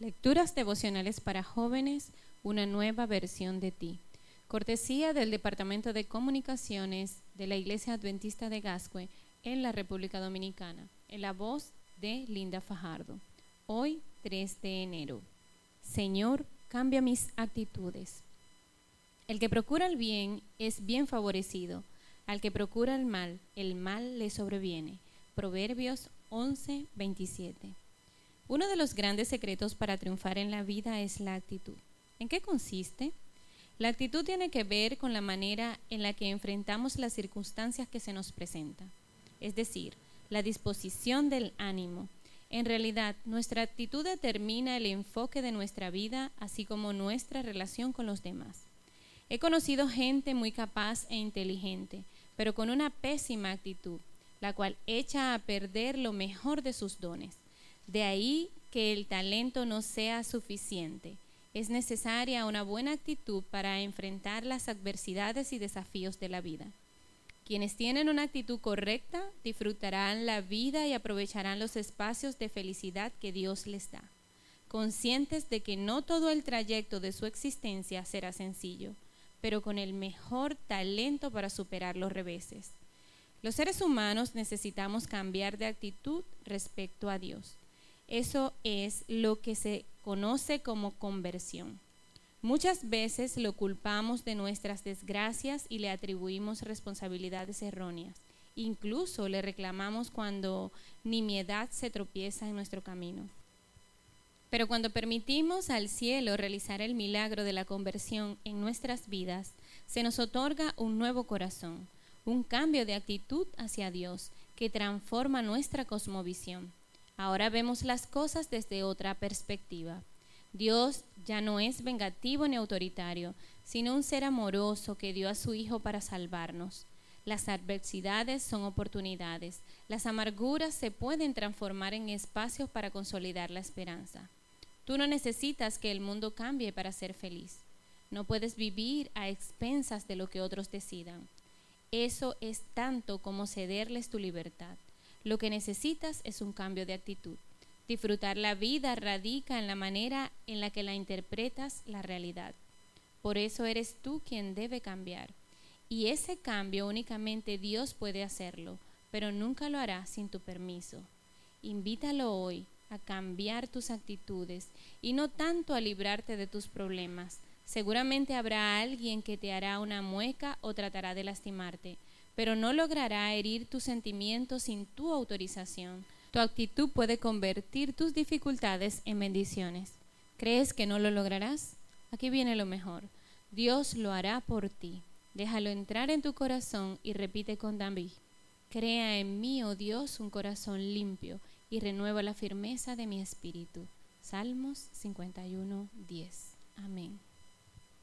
Lecturas devocionales para jóvenes, una nueva versión de ti. Cortesía del Departamento de Comunicaciones de la Iglesia Adventista de Gascue en la República Dominicana, en la voz de Linda Fajardo. Hoy, 3 de enero. Señor, cambia mis actitudes. El que procura el bien es bien favorecido. Al que procura el mal, el mal le sobreviene. Proverbios 11, 27. Uno de los grandes secretos para triunfar en la vida es la actitud. ¿En qué consiste? La actitud tiene que ver con la manera en la que enfrentamos las circunstancias que se nos presentan, es decir, la disposición del ánimo. En realidad, nuestra actitud determina el enfoque de nuestra vida, así como nuestra relación con los demás. He conocido gente muy capaz e inteligente, pero con una pésima actitud, la cual echa a perder lo mejor de sus dones. De ahí que el talento no sea suficiente. Es necesaria una buena actitud para enfrentar las adversidades y desafíos de la vida. Quienes tienen una actitud correcta disfrutarán la vida y aprovecharán los espacios de felicidad que Dios les da, conscientes de que no todo el trayecto de su existencia será sencillo, pero con el mejor talento para superar los reveses. Los seres humanos necesitamos cambiar de actitud respecto a Dios. Eso es lo que se conoce como conversión. Muchas veces lo culpamos de nuestras desgracias y le atribuimos responsabilidades erróneas. Incluso le reclamamos cuando nimiedad se tropieza en nuestro camino. Pero cuando permitimos al cielo realizar el milagro de la conversión en nuestras vidas, se nos otorga un nuevo corazón, un cambio de actitud hacia Dios que transforma nuestra cosmovisión. Ahora vemos las cosas desde otra perspectiva. Dios ya no es vengativo ni autoritario, sino un ser amoroso que dio a su Hijo para salvarnos. Las adversidades son oportunidades. Las amarguras se pueden transformar en espacios para consolidar la esperanza. Tú no necesitas que el mundo cambie para ser feliz. No puedes vivir a expensas de lo que otros decidan. Eso es tanto como cederles tu libertad. Lo que necesitas es un cambio de actitud. Disfrutar la vida radica en la manera en la que la interpretas la realidad. Por eso eres tú quien debe cambiar. Y ese cambio únicamente Dios puede hacerlo, pero nunca lo hará sin tu permiso. Invítalo hoy a cambiar tus actitudes y no tanto a librarte de tus problemas. Seguramente habrá alguien que te hará una mueca o tratará de lastimarte pero no logrará herir tus sentimientos sin tu autorización. Tu actitud puede convertir tus dificultades en bendiciones. ¿Crees que no lo lograrás? Aquí viene lo mejor. Dios lo hará por ti. Déjalo entrar en tu corazón y repite con David. Crea en mí, oh Dios, un corazón limpio y renueva la firmeza de mi espíritu. Salmos 51, 10. Amén.